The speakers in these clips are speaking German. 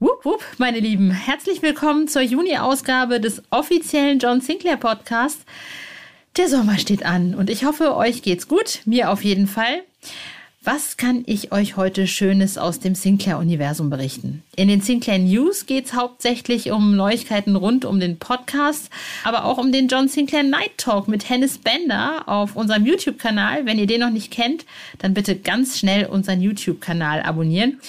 Wupp, wupp, meine Lieben, herzlich willkommen zur Juni-Ausgabe des offiziellen John Sinclair Podcasts. Der Sommer steht an und ich hoffe, euch geht's gut, mir auf jeden Fall. Was kann ich euch heute Schönes aus dem Sinclair-Universum berichten? In den Sinclair News geht es hauptsächlich um Neuigkeiten rund um den Podcast, aber auch um den John Sinclair Night Talk mit Hennis Bender auf unserem YouTube-Kanal. Wenn ihr den noch nicht kennt, dann bitte ganz schnell unseren YouTube-Kanal abonnieren.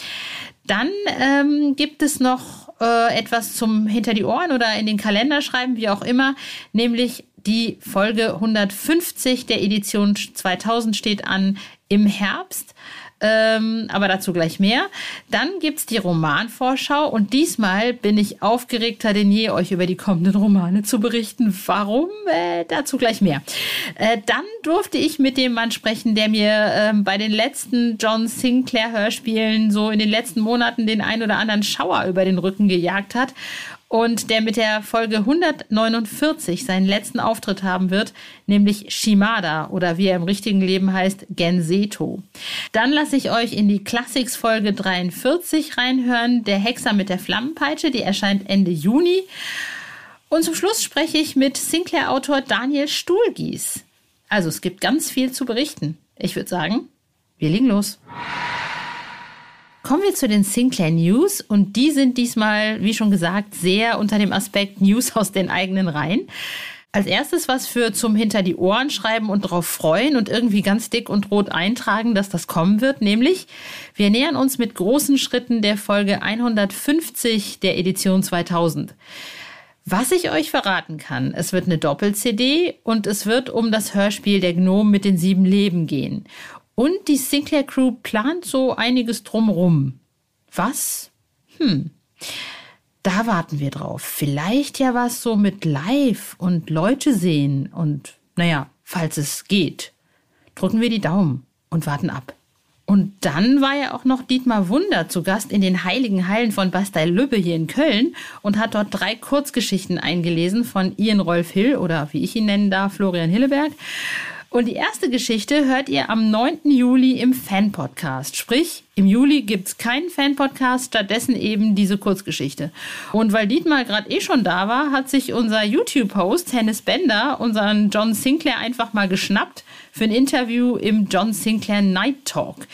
Dann ähm, gibt es noch äh, etwas zum Hinter die Ohren oder in den Kalender schreiben, wie auch immer, nämlich die Folge 150 der Edition 2000 steht an im Herbst. Ähm, aber dazu gleich mehr. Dann gibt's die Romanvorschau und diesmal bin ich aufgeregter denn je, euch über die kommenden Romane zu berichten. Warum? Äh, dazu gleich mehr. Äh, dann durfte ich mit dem Mann sprechen, der mir äh, bei den letzten John Sinclair Hörspielen so in den letzten Monaten den ein oder anderen Schauer über den Rücken gejagt hat und der mit der Folge 149 seinen letzten Auftritt haben wird, nämlich Shimada oder wie er im richtigen Leben heißt, Genseto. Dann lasse ich euch in die Classics Folge 43 reinhören, der Hexer mit der Flammenpeitsche, die erscheint Ende Juni. Und zum Schluss spreche ich mit Sinclair-Autor Daniel Stuhlgies. Also es gibt ganz viel zu berichten. Ich würde sagen, wir legen los. Kommen wir zu den Sinclair News und die sind diesmal, wie schon gesagt, sehr unter dem Aspekt News aus den eigenen Reihen. Als erstes was für zum Hinter die Ohren schreiben und darauf freuen und irgendwie ganz dick und rot eintragen, dass das kommen wird, nämlich wir nähern uns mit großen Schritten der Folge 150 der Edition 2000. Was ich euch verraten kann, es wird eine Doppel-CD und es wird um das Hörspiel Der Gnome mit den sieben Leben gehen. Und die Sinclair Crew plant so einiges drumrum. Was? Hm. Da warten wir drauf. Vielleicht ja was so mit Live und Leute sehen und, naja, falls es geht. Drücken wir die Daumen und warten ab. Und dann war ja auch noch Dietmar Wunder zu Gast in den Heiligen Hallen von Bastei Lübbe hier in Köln und hat dort drei Kurzgeschichten eingelesen von Ian Rolf Hill oder wie ich ihn nennen darf, Florian Hilleberg. Und die erste Geschichte hört ihr am 9. Juli im Fan-Podcast. Sprich, im Juli gibt's keinen Fan-Podcast, stattdessen eben diese Kurzgeschichte. Und weil Dietmar gerade eh schon da war, hat sich unser YouTube-Host Hennis Bender unseren John Sinclair einfach mal geschnappt für ein Interview im John Sinclair Night Talk.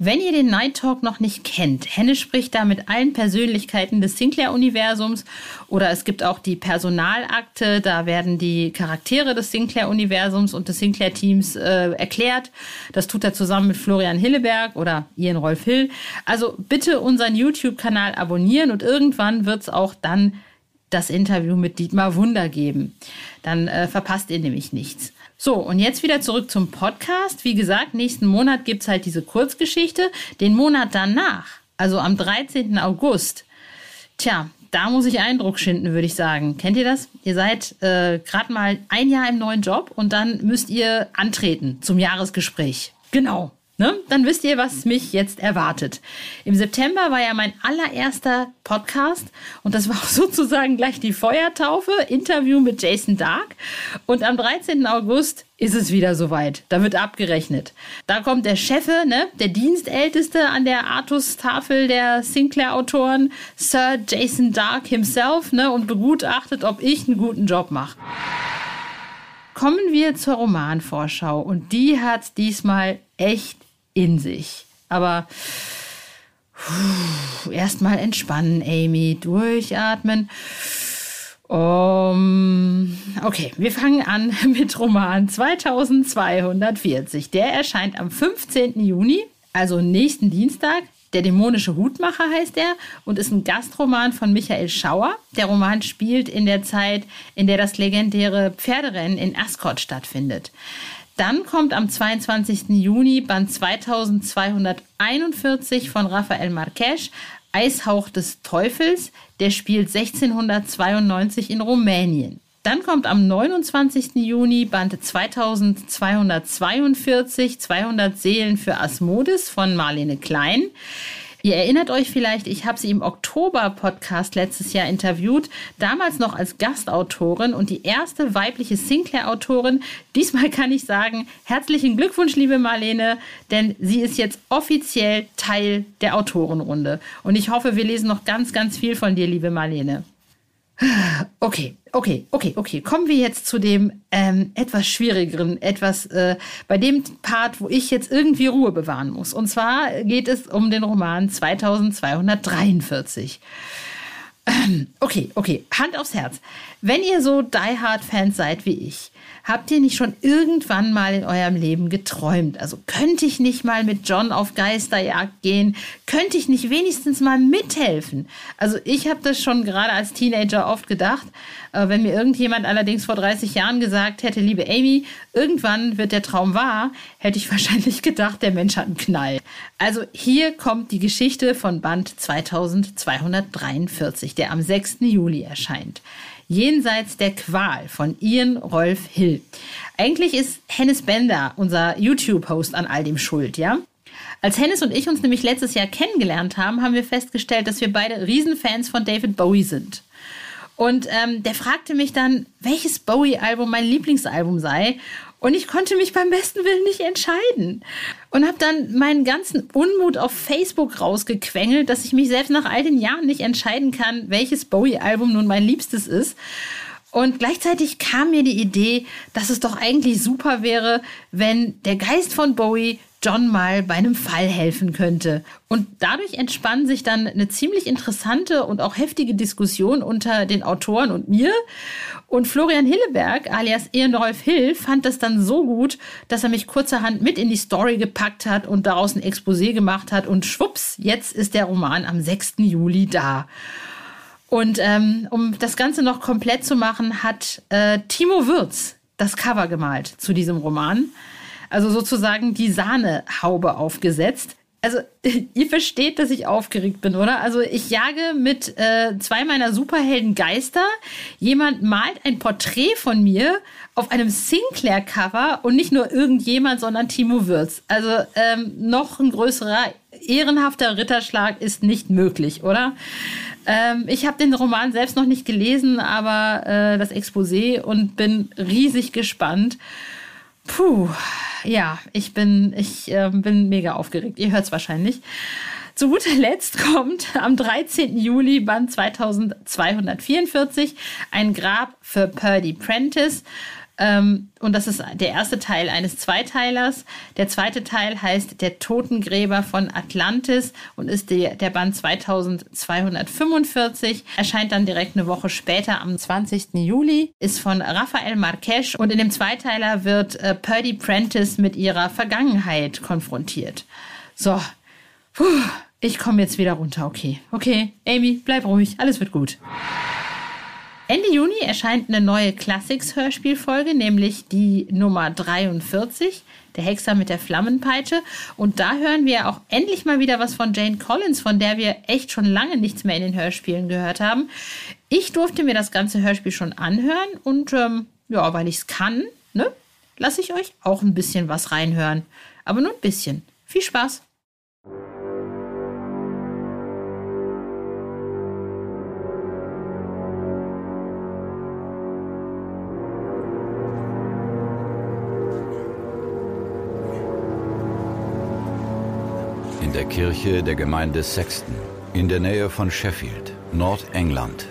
Wenn ihr den Night Talk noch nicht kennt, Henne spricht da mit allen Persönlichkeiten des Sinclair-Universums oder es gibt auch die Personalakte, da werden die Charaktere des Sinclair-Universums und des Sinclair-Teams äh, erklärt. Das tut er zusammen mit Florian Hilleberg oder Ian Rolf Hill. Also bitte unseren YouTube-Kanal abonnieren und irgendwann wird es auch dann das Interview mit Dietmar Wunder geben. Dann äh, verpasst ihr nämlich nichts. So, und jetzt wieder zurück zum Podcast. Wie gesagt, nächsten Monat gibt's halt diese Kurzgeschichte. Den Monat danach, also am 13. August, tja, da muss ich Eindruck schinden, würde ich sagen. Kennt ihr das? Ihr seid äh, gerade mal ein Jahr im neuen Job und dann müsst ihr antreten zum Jahresgespräch. Genau. Ne? Dann wisst ihr, was mich jetzt erwartet. Im September war ja mein allererster Podcast und das war auch sozusagen gleich die Feuertaufe, Interview mit Jason Dark. Und am 13. August ist es wieder soweit. Da wird abgerechnet. Da kommt der Chefe, ne, der Dienstälteste an der Artus-Tafel der Sinclair-Autoren, Sir Jason Dark himself, ne, und begutachtet, ob ich einen guten Job mache. Kommen wir zur Romanvorschau und die hat diesmal echt in sich. Aber erstmal entspannen, Amy, durchatmen. Um, okay, wir fangen an mit Roman 2240. Der erscheint am 15. Juni, also nächsten Dienstag. Der dämonische Hutmacher heißt er und ist ein Gastroman von Michael Schauer. Der Roman spielt in der Zeit, in der das legendäre Pferderennen in Ascot stattfindet. Dann kommt am 22. Juni Band 2241 von Rafael Marquez, Eishauch des Teufels. Der spielt 1692 in Rumänien. Dann kommt am 29. Juni Band 2242 200 Seelen für Asmodis von Marlene Klein. Ihr erinnert euch vielleicht, ich habe sie im Oktober-Podcast letztes Jahr interviewt, damals noch als Gastautorin und die erste weibliche Sinclair-Autorin. Diesmal kann ich sagen, herzlichen Glückwunsch, liebe Marlene, denn sie ist jetzt offiziell Teil der Autorenrunde. Und ich hoffe, wir lesen noch ganz, ganz viel von dir, liebe Marlene. Okay, okay, okay, okay. Kommen wir jetzt zu dem ähm, etwas schwierigeren, etwas äh, bei dem Part, wo ich jetzt irgendwie Ruhe bewahren muss. Und zwar geht es um den Roman 2243. Ähm, okay, okay, Hand aufs Herz. Wenn ihr so Die Hard Fans seid wie ich, Habt ihr nicht schon irgendwann mal in eurem Leben geträumt? Also könnte ich nicht mal mit John auf Geisterjagd gehen? Könnte ich nicht wenigstens mal mithelfen? Also ich habe das schon gerade als Teenager oft gedacht. Äh, wenn mir irgendjemand allerdings vor 30 Jahren gesagt hätte, liebe Amy, irgendwann wird der Traum wahr, hätte ich wahrscheinlich gedacht, der Mensch hat einen Knall. Also hier kommt die Geschichte von Band 2243, der am 6. Juli erscheint. Jenseits der Qual von Ian Rolf Hill. Eigentlich ist Hennes Bender, unser YouTube-Host, an all dem schuld, ja? Als Hennes und ich uns nämlich letztes Jahr kennengelernt haben, haben wir festgestellt, dass wir beide Riesenfans von David Bowie sind. Und ähm, der fragte mich dann, welches Bowie-Album mein Lieblingsalbum sei. Und ich konnte mich beim besten Willen nicht entscheiden. Und habe dann meinen ganzen Unmut auf Facebook rausgequengelt, dass ich mich selbst nach all den Jahren nicht entscheiden kann, welches Bowie-Album nun mein liebstes ist. Und gleichzeitig kam mir die Idee, dass es doch eigentlich super wäre, wenn der Geist von Bowie John mal bei einem Fall helfen könnte. Und dadurch entspann sich dann eine ziemlich interessante und auch heftige Diskussion unter den Autoren und mir. Und Florian Hilleberg, alias Ian Rolf Hill, fand das dann so gut, dass er mich kurzerhand mit in die Story gepackt hat und daraus ein Exposé gemacht hat. Und schwupps, jetzt ist der Roman am 6. Juli da. Und ähm, um das Ganze noch komplett zu machen, hat äh, Timo Würz das Cover gemalt zu diesem Roman. Also sozusagen die Sahnehaube aufgesetzt. Also ihr versteht, dass ich aufgeregt bin, oder? Also ich jage mit äh, zwei meiner Superhelden Geister. Jemand malt ein Porträt von mir auf einem Sinclair-Cover und nicht nur irgendjemand, sondern Timo Würz. Also ähm, noch ein größerer, ehrenhafter Ritterschlag ist nicht möglich, oder? Ähm, ich habe den Roman selbst noch nicht gelesen, aber äh, das Exposé und bin riesig gespannt. Puh, ja, ich bin, ich äh, bin mega aufgeregt. Ihr hört es wahrscheinlich. Zu guter Letzt kommt am 13. Juli Band 2244 ein Grab für Purdy Prentice. Ähm, und das ist der erste Teil eines Zweiteilers. Der zweite Teil heißt Der Totengräber von Atlantis und ist die, der Band 2245. Erscheint dann direkt eine Woche später am 20. Juli. Ist von Rafael Marquez und in dem Zweiteiler wird äh, Purdy Prentice mit ihrer Vergangenheit konfrontiert. So, Puh, ich komme jetzt wieder runter. Okay, okay, Amy, bleib ruhig, alles wird gut. Ende Juni erscheint eine neue Classics-Hörspielfolge, nämlich die Nummer 43, Der Hexer mit der Flammenpeitsche. Und da hören wir auch endlich mal wieder was von Jane Collins, von der wir echt schon lange nichts mehr in den Hörspielen gehört haben. Ich durfte mir das ganze Hörspiel schon anhören und ähm, ja, weil ich es kann, ne, lasse ich euch auch ein bisschen was reinhören. Aber nur ein bisschen. Viel Spaß! Der Kirche der Gemeinde Sexton in der Nähe von Sheffield, Nordengland.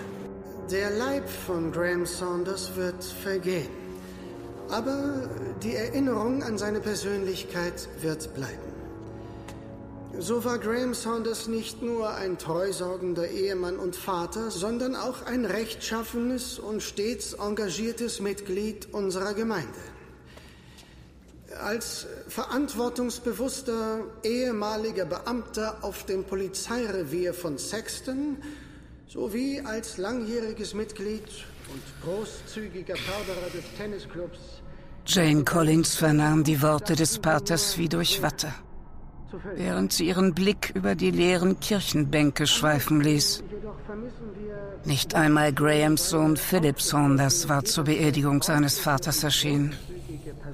Der Leib von Graham Saunders wird vergehen, aber die Erinnerung an seine Persönlichkeit wird bleiben. So war Graham Saunders nicht nur ein treusorgender Ehemann und Vater, sondern auch ein rechtschaffenes und stets engagiertes Mitglied unserer Gemeinde. Als verantwortungsbewusster ehemaliger Beamter auf dem Polizeirevier von Sexton sowie als langjähriges Mitglied und großzügiger Förderer des Tennisclubs Jane Collins vernahm die Worte des Paters wie durch Watte. während sie ihren Blick über die leeren Kirchenbänke schweifen ließ. Nicht einmal Grahams Sohn Philip Saunders war zur Beerdigung seines Vaters erschienen,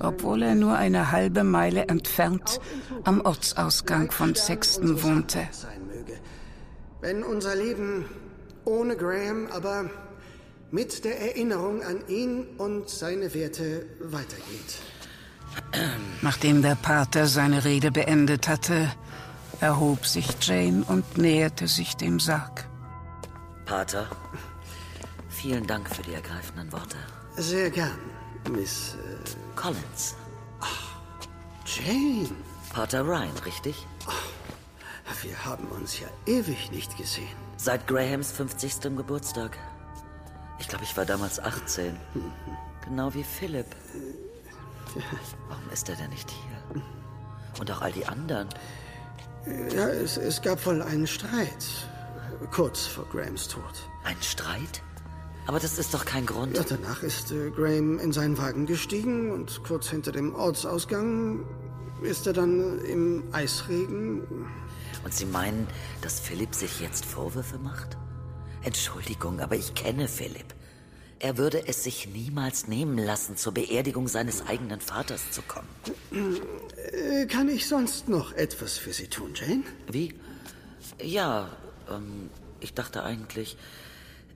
obwohl er nur eine halbe Meile entfernt am Ortsausgang von Sexton wohnte. Wenn unser Leben ohne Graham, aber mit der Erinnerung an ihn und seine Werte weitergeht. Nachdem der Pater seine Rede beendet hatte, erhob sich Jane und näherte sich dem Sarg. Pater, vielen Dank für die ergreifenden Worte. Sehr gern, Miss Collins. Jane. Pater Ryan, richtig? Wir haben uns ja ewig nicht gesehen. Seit Grahams 50. Geburtstag. Ich glaube, ich war damals 18. Genau wie Philipp. Warum ist er denn nicht hier? Und auch all die anderen. Ja, es, es gab wohl einen Streit. Kurz vor Grahams Tod. Ein Streit? Aber das ist doch kein Grund. Ja, danach ist äh, Graham in seinen Wagen gestiegen und kurz hinter dem Ortsausgang ist er dann im Eisregen. Und Sie meinen, dass Philipp sich jetzt Vorwürfe macht? Entschuldigung, aber ich kenne Philipp. Er würde es sich niemals nehmen lassen, zur Beerdigung seines eigenen Vaters zu kommen. Äh, kann ich sonst noch etwas für Sie tun, Jane? Wie? Ja, ähm, ich dachte eigentlich.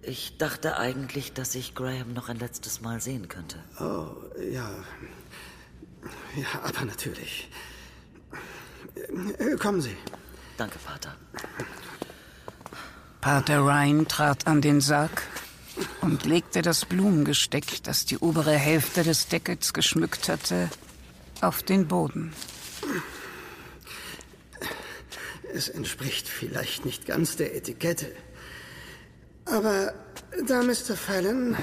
Ich dachte eigentlich, dass ich Graham noch ein letztes Mal sehen könnte. Oh, ja. Ja, aber natürlich. Äh, Kommen Sie. Danke, Vater. Pater Ryan trat an den Sarg und legte das Blumengesteck, das die obere Hälfte des Deckels geschmückt hatte, auf den Boden. Es entspricht vielleicht nicht ganz der Etikette. Aber da Mr. Fallon,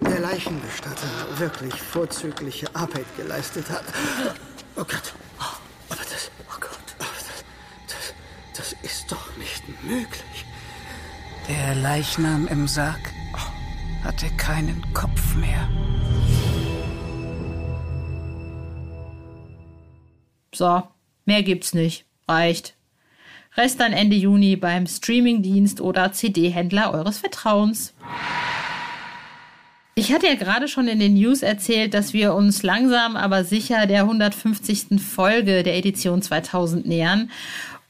der Leichenbestatter, wirklich vorzügliche Arbeit geleistet hat. Oh Gott. Aber das. Oh Gott. Das, das, das ist doch nicht möglich. Der Leichnam im Sarg hatte keinen Kopf mehr. So, mehr gibt's nicht. Reicht. Rest dann Ende Juni beim Streamingdienst oder CD-Händler eures Vertrauens. Ich hatte ja gerade schon in den News erzählt, dass wir uns langsam aber sicher der 150. Folge der Edition 2000 nähern.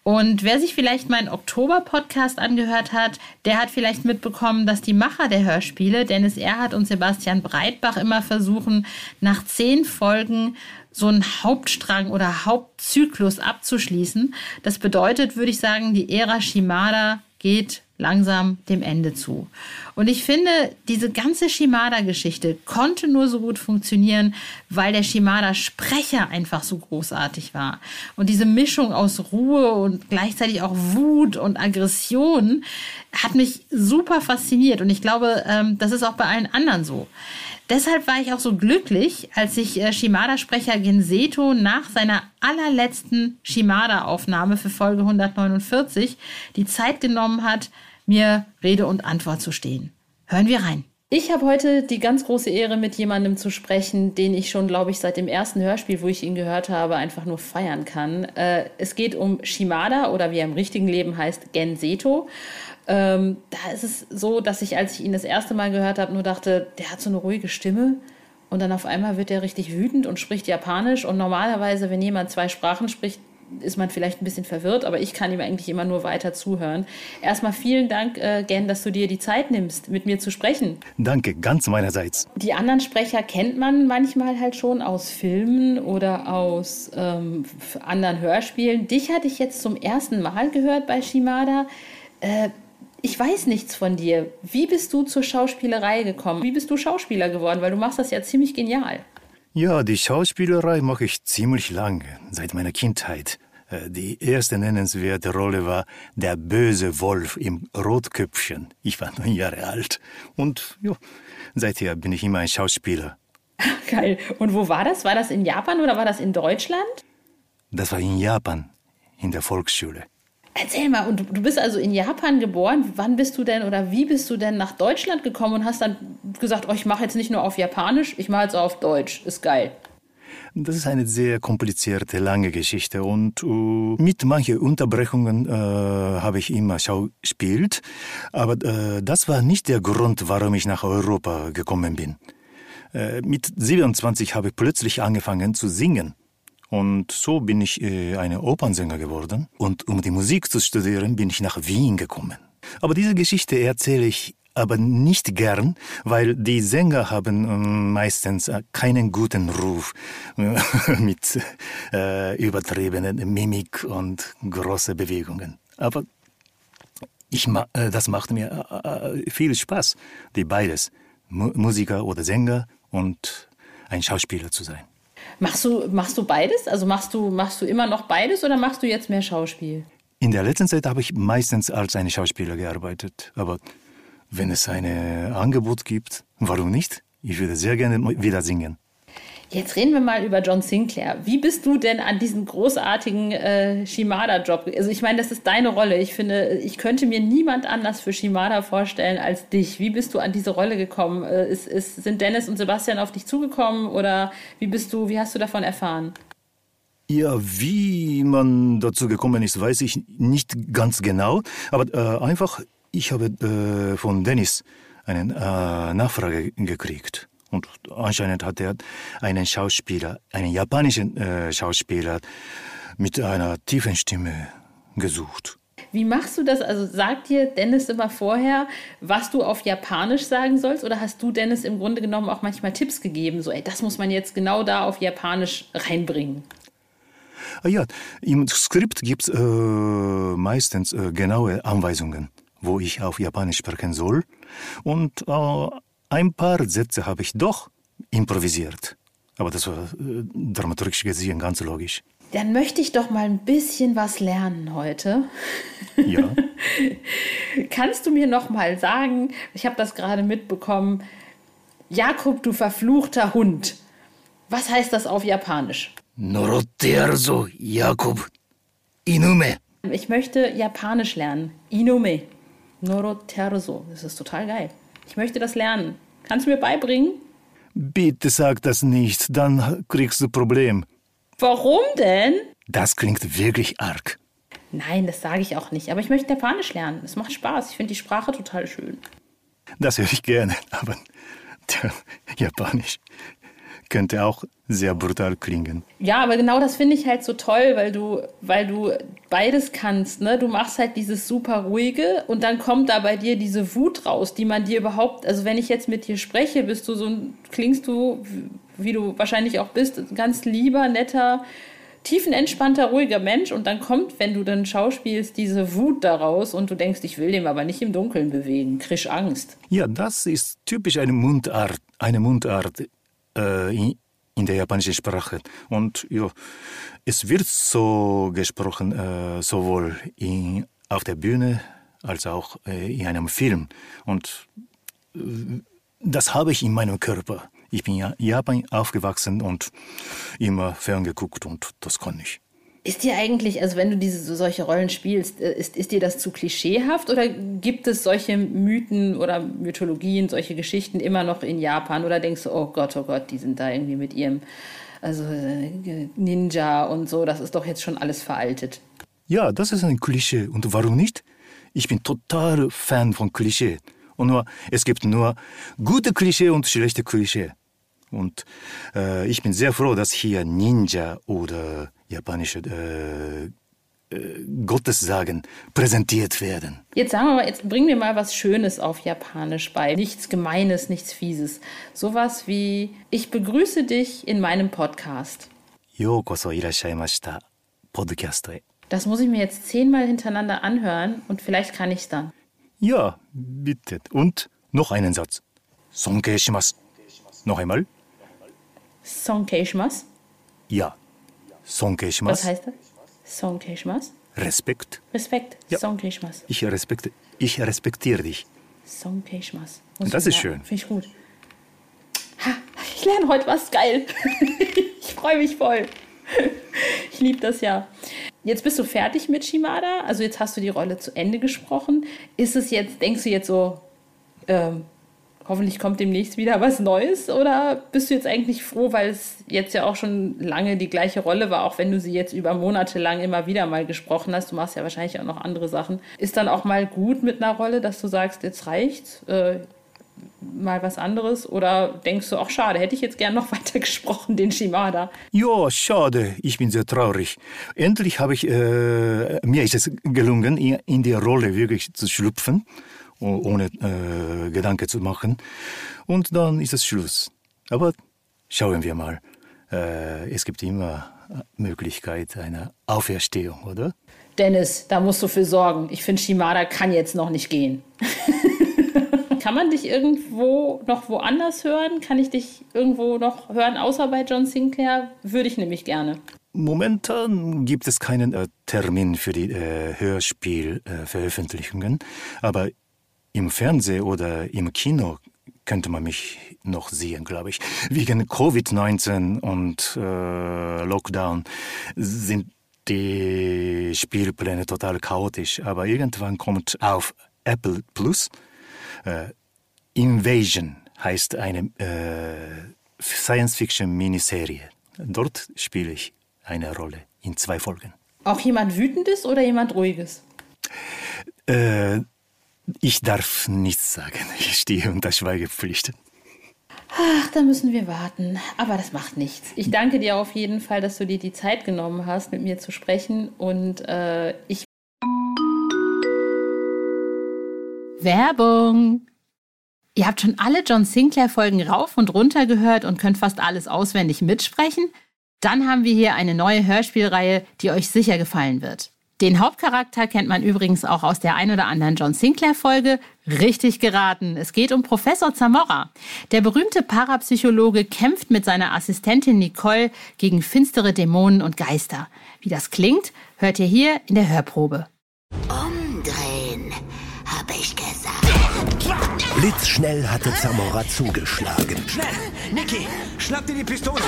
Und wer sich vielleicht meinen Oktober-Podcast angehört hat, der hat vielleicht mitbekommen, dass die Macher der Hörspiele, Dennis Erhardt und Sebastian Breitbach, immer versuchen, nach zehn Folgen so einen Hauptstrang oder Hauptzyklus abzuschließen. Das bedeutet, würde ich sagen, die Ära Shimada geht langsam dem Ende zu. Und ich finde, diese ganze Shimada-Geschichte konnte nur so gut funktionieren, weil der Shimada-Sprecher einfach so großartig war. Und diese Mischung aus Ruhe und gleichzeitig auch Wut und Aggression hat mich super fasziniert. Und ich glaube, ähm, das ist auch bei allen anderen so. Deshalb war ich auch so glücklich, als sich äh, Shimada-Sprecher Genseto nach seiner allerletzten Shimada-Aufnahme für Folge 149 die Zeit genommen hat, mir Rede und Antwort zu stehen. Hören wir rein. Ich habe heute die ganz große Ehre, mit jemandem zu sprechen, den ich schon, glaube ich, seit dem ersten Hörspiel, wo ich ihn gehört habe, einfach nur feiern kann. Äh, es geht um Shimada oder wie er im richtigen Leben heißt, Genseto. Ähm, da ist es so, dass ich, als ich ihn das erste Mal gehört habe, nur dachte, der hat so eine ruhige Stimme. Und dann auf einmal wird er richtig wütend und spricht Japanisch. Und normalerweise, wenn jemand zwei Sprachen spricht, ist man vielleicht ein bisschen verwirrt, aber ich kann ihm eigentlich immer nur weiter zuhören. Erstmal vielen Dank, äh, Gen, dass du dir die Zeit nimmst, mit mir zu sprechen. Danke, ganz meinerseits. Die anderen Sprecher kennt man manchmal halt schon aus Filmen oder aus ähm, anderen Hörspielen. Dich hatte ich jetzt zum ersten Mal gehört bei Shimada. Äh, ich weiß nichts von dir. Wie bist du zur Schauspielerei gekommen? Wie bist du Schauspieler geworden? Weil du machst das ja ziemlich genial. Ja, die Schauspielerei mache ich ziemlich lange, seit meiner Kindheit. Äh, die erste nennenswerte Rolle war der böse Wolf im Rotköpfchen. Ich war neun Jahre alt. Und ja, seither bin ich immer ein Schauspieler. Geil. Und wo war das? War das in Japan oder war das in Deutschland? Das war in Japan, in der Volksschule. Erzähl mal, und du bist also in Japan geboren. Wann bist du denn oder wie bist du denn nach Deutschland gekommen und hast dann gesagt, oh, ich mache jetzt nicht nur auf Japanisch, ich mache jetzt auch auf Deutsch. Ist geil. Das ist eine sehr komplizierte, lange Geschichte und uh, mit manchen Unterbrechungen äh, habe ich immer schauspielt, aber äh, das war nicht der Grund, warum ich nach Europa gekommen bin. Äh, mit 27 habe ich plötzlich angefangen zu singen. Und so bin ich äh, eine Opernsänger geworden. Und um die Musik zu studieren, bin ich nach Wien gekommen. Aber diese Geschichte erzähle ich aber nicht gern, weil die Sänger haben ähm, meistens äh, keinen guten Ruf mit äh, übertriebenen Mimik und große Bewegungen. Aber ich, äh, das macht mir äh, äh, viel Spaß, die beides, Mu Musiker oder Sänger und ein Schauspieler zu sein. Machst du, machst du beides? Also machst du, machst du immer noch beides oder machst du jetzt mehr Schauspiel? In der letzten Zeit habe ich meistens als ein Schauspieler gearbeitet. Aber wenn es ein Angebot gibt, warum nicht? Ich würde sehr gerne wieder singen. Jetzt reden wir mal über John Sinclair. Wie bist du denn an diesen großartigen äh, Shimada-Job? Also ich meine, das ist deine Rolle. Ich finde, ich könnte mir niemand anders für Shimada vorstellen als dich. Wie bist du an diese Rolle gekommen? Äh, ist, ist, sind Dennis und Sebastian auf dich zugekommen oder wie bist du, wie hast du davon erfahren? Ja, wie man dazu gekommen ist, weiß ich nicht ganz genau. Aber äh, einfach, ich habe äh, von Dennis eine äh, Nachfrage gekriegt. Und anscheinend hat er einen Schauspieler, einen japanischen äh, Schauspieler mit einer tiefen Stimme gesucht. Wie machst du das? Also sagt dir Dennis immer vorher, was du auf Japanisch sagen sollst? Oder hast du Dennis im Grunde genommen auch manchmal Tipps gegeben? So, ey, das muss man jetzt genau da auf Japanisch reinbringen. Ah ja, im Skript gibt es äh, meistens äh, genaue Anweisungen, wo ich auf Japanisch sprechen soll. Und äh, ein paar Sätze habe ich doch improvisiert. Aber das war äh, dramaturgisch gesehen ganz logisch. Dann möchte ich doch mal ein bisschen was lernen heute. Ja. Kannst du mir noch mal sagen, ich habe das gerade mitbekommen, Jakob, du verfluchter Hund. Was heißt das auf Japanisch? Noroterzo, Jakob. Inume. Ich möchte Japanisch lernen. Inume. Noroterzo. Das ist total geil. Ich möchte das lernen. Kannst du mir beibringen? Bitte sag das nicht, dann kriegst du Problem. Warum denn? Das klingt wirklich arg. Nein, das sage ich auch nicht. Aber ich möchte Japanisch lernen. Es macht Spaß. Ich finde die Sprache total schön. Das höre ich gerne, aber tja, Japanisch könnte auch sehr brutal klingen. Ja, aber genau das finde ich halt so toll, weil du, weil du beides kannst. Ne? Du machst halt dieses super ruhige und dann kommt da bei dir diese Wut raus, die man dir überhaupt, also wenn ich jetzt mit dir spreche, bist du so ein, klingst du, wie du wahrscheinlich auch bist, ganz lieber, netter, tiefenentspannter, ruhiger Mensch und dann kommt, wenn du dann schauspielst, diese Wut daraus und du denkst, ich will dem aber nicht im Dunkeln bewegen, krisch Angst. Ja, das ist typisch eine Mundart, eine Mundart in, in, der japanischen Sprache. Und ja, es wird so gesprochen, äh, sowohl in, auf der Bühne als auch äh, in einem Film. Und äh, das habe ich in meinem Körper. Ich bin in Japan aufgewachsen und immer ferngeguckt und das kann ich. Ist dir eigentlich, also wenn du diese solche Rollen spielst, äh, ist, ist dir das zu klischeehaft oder gibt es solche Mythen oder Mythologien, solche Geschichten immer noch in Japan? Oder denkst du, oh Gott, oh Gott, die sind da irgendwie mit ihrem also äh, Ninja und so, das ist doch jetzt schon alles veraltet. Ja, das ist ein Klischee. Und warum nicht? Ich bin total Fan von Klischee. Und nur, es gibt nur gute Klischee und schlechte Klischee. Und äh, ich bin sehr froh, dass hier Ninja oder japanische äh, äh, Gottessagen präsentiert werden. Jetzt sagen wir mal, jetzt bringen wir mal was Schönes auf Japanisch bei. Nichts Gemeines, nichts Fieses. Sowas wie, ich begrüße dich in meinem Podcast. Das muss ich mir jetzt zehnmal hintereinander anhören und vielleicht kann ich es dann. Ja, bitte. Und noch einen Satz. Sonkei shimasu. Noch einmal. Sonkei shimasu? Ja. Shimasu. Was heißt das? Shimasu? Respekt. Respekt. Ja. Shimasu. Ich, respekte, ich respektiere dich. Sonkei shimasu. Das ist schön. Finde ich gut. Ha, ich lerne heute was geil. ich freue mich voll. Ich liebe das ja. Jetzt bist du fertig mit Shimada, also jetzt hast du die Rolle zu Ende gesprochen. Ist es jetzt, denkst du jetzt so, ähm, hoffentlich kommt demnächst wieder was Neues? Oder bist du jetzt eigentlich froh, weil es jetzt ja auch schon lange die gleiche Rolle war, auch wenn du sie jetzt über Monate lang immer wieder mal gesprochen hast? Du machst ja wahrscheinlich auch noch andere Sachen. Ist dann auch mal gut mit einer Rolle, dass du sagst, jetzt reicht's? Äh, mal was anderes? Oder denkst du, auch schade, hätte ich jetzt gern noch weiter gesprochen, den Shimada? Ja, schade. Ich bin sehr traurig. Endlich habe ich, äh, mir ist es gelungen, in die Rolle wirklich zu schlüpfen, ohne äh, Gedanken zu machen. Und dann ist es Schluss. Aber schauen wir mal. Äh, es gibt immer Möglichkeit einer Auferstehung, oder? Dennis, da musst du für sorgen. Ich finde, Shimada kann jetzt noch nicht gehen. Kann man dich irgendwo noch woanders hören? Kann ich dich irgendwo noch hören, außer bei John Sinclair? Würde ich nämlich gerne. Momentan gibt es keinen äh, Termin für die äh, Hörspielveröffentlichungen, äh, aber im Fernsehen oder im Kino könnte man mich noch sehen, glaube ich. Wegen Covid-19 und äh, Lockdown sind die Spielpläne total chaotisch, aber irgendwann kommt auf Apple Plus äh, Invasion heißt eine äh, Science-Fiction-Miniserie. Dort spiele ich eine Rolle in zwei Folgen. Auch jemand Wütendes oder jemand Ruhiges? Äh, ich darf nichts sagen. Ich stehe unter Schweigepflicht. Ach, da müssen wir warten. Aber das macht nichts. Ich danke dir auf jeden Fall, dass du dir die Zeit genommen hast, mit mir zu sprechen. Und äh, ich Werbung. Ihr habt schon alle John Sinclair-Folgen rauf und runter gehört und könnt fast alles auswendig mitsprechen? Dann haben wir hier eine neue Hörspielreihe, die euch sicher gefallen wird. Den Hauptcharakter kennt man übrigens auch aus der ein oder anderen John Sinclair-Folge. Richtig geraten. Es geht um Professor Zamora. Der berühmte Parapsychologe kämpft mit seiner Assistentin Nicole gegen finstere Dämonen und Geister. Wie das klingt, hört ihr hier in der Hörprobe. Umdrehen, habe ich Blitzschnell hatte Zamora zugeschlagen. Schnell! Niki, schnapp dir die Pistole!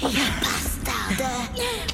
Ihr Bastarde!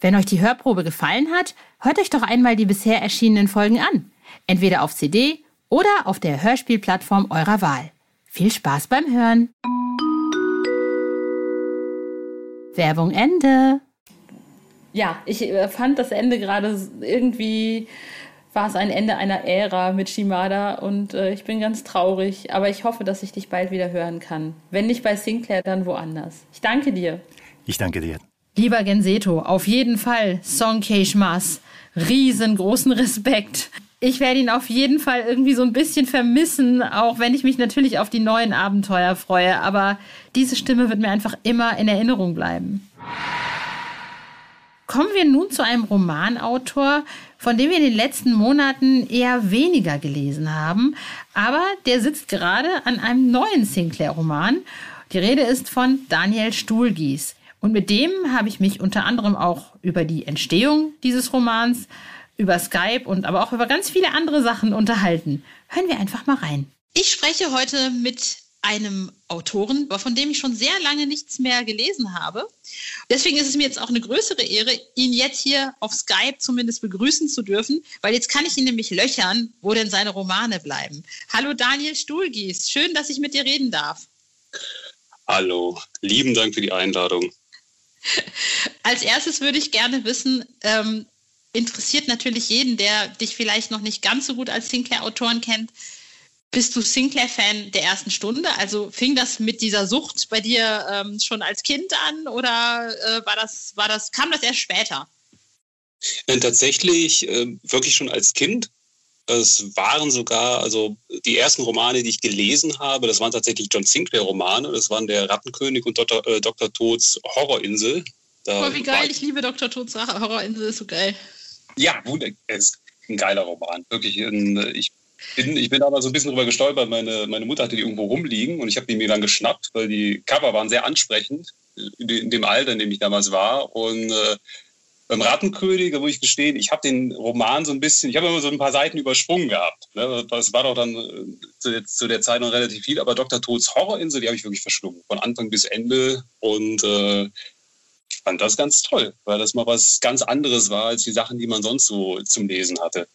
Wenn euch die Hörprobe gefallen hat, hört euch doch einmal die bisher erschienenen Folgen an. Entweder auf CD oder auf der Hörspielplattform eurer Wahl. Viel Spaß beim Hören. Werbung Ende. Ja, ich äh, fand das Ende gerade irgendwie war es ein Ende einer Ära mit Shimada und äh, ich bin ganz traurig, aber ich hoffe, dass ich dich bald wieder hören kann. Wenn nicht bei Sinclair, dann woanders. Ich danke dir. Ich danke dir. Lieber Genseto, auf jeden Fall Song Keishmas. Riesengroßen Respekt. Ich werde ihn auf jeden Fall irgendwie so ein bisschen vermissen, auch wenn ich mich natürlich auf die neuen Abenteuer freue. Aber diese Stimme wird mir einfach immer in Erinnerung bleiben. Kommen wir nun zu einem Romanautor, von dem wir in den letzten Monaten eher weniger gelesen haben. Aber der sitzt gerade an einem neuen Sinclair-Roman. Die Rede ist von Daniel Stuhlgies. Und mit dem habe ich mich unter anderem auch über die Entstehung dieses Romans, über Skype und aber auch über ganz viele andere Sachen unterhalten. Hören wir einfach mal rein. Ich spreche heute mit einem Autoren, von dem ich schon sehr lange nichts mehr gelesen habe. Deswegen ist es mir jetzt auch eine größere Ehre, ihn jetzt hier auf Skype zumindest begrüßen zu dürfen, weil jetzt kann ich ihn nämlich löchern, wo denn seine Romane bleiben. Hallo Daniel Stuhlgies, schön, dass ich mit dir reden darf. Hallo, lieben Dank für die Einladung. Als erstes würde ich gerne wissen, ähm, interessiert natürlich jeden, der dich vielleicht noch nicht ganz so gut als Sinclair-Autoren kennt, bist du Sinclair-Fan der ersten Stunde? Also fing das mit dieser Sucht bei dir ähm, schon als Kind an oder äh, war das, war das, kam das erst später? Äh, tatsächlich äh, wirklich schon als Kind. Es waren sogar, also die ersten Romane, die ich gelesen habe, das waren tatsächlich John Sinclair-Romane. Das waren der Rattenkönig und Dr. Äh, Dr. Tods Horrorinsel. Da oh, wie geil, ich liebe Dr. Tods Horrorinsel, ist so geil. Ja, es ist ein geiler Roman. Wirklich, ein, ich bin, ich bin aber so ein bisschen drüber gestolpert. Meine, meine Mutter hatte die irgendwo rumliegen und ich habe die mir dann geschnappt, weil die Cover waren sehr ansprechend in dem Alter, in dem ich damals war. Und äh, beim Rattenkönig, da muss ich gestehen, ich habe den Roman so ein bisschen, ich habe immer so ein paar Seiten übersprungen gehabt. Ne? Das war doch dann äh, zu der, Zeit noch relativ viel, aber Dr. Tods Horrorinsel, die habe ich wirklich verschlungen, von Anfang bis Ende. Und äh, ich fand das ganz toll, weil das mal was ganz anderes war als die Sachen, die man sonst so zum Lesen hatte.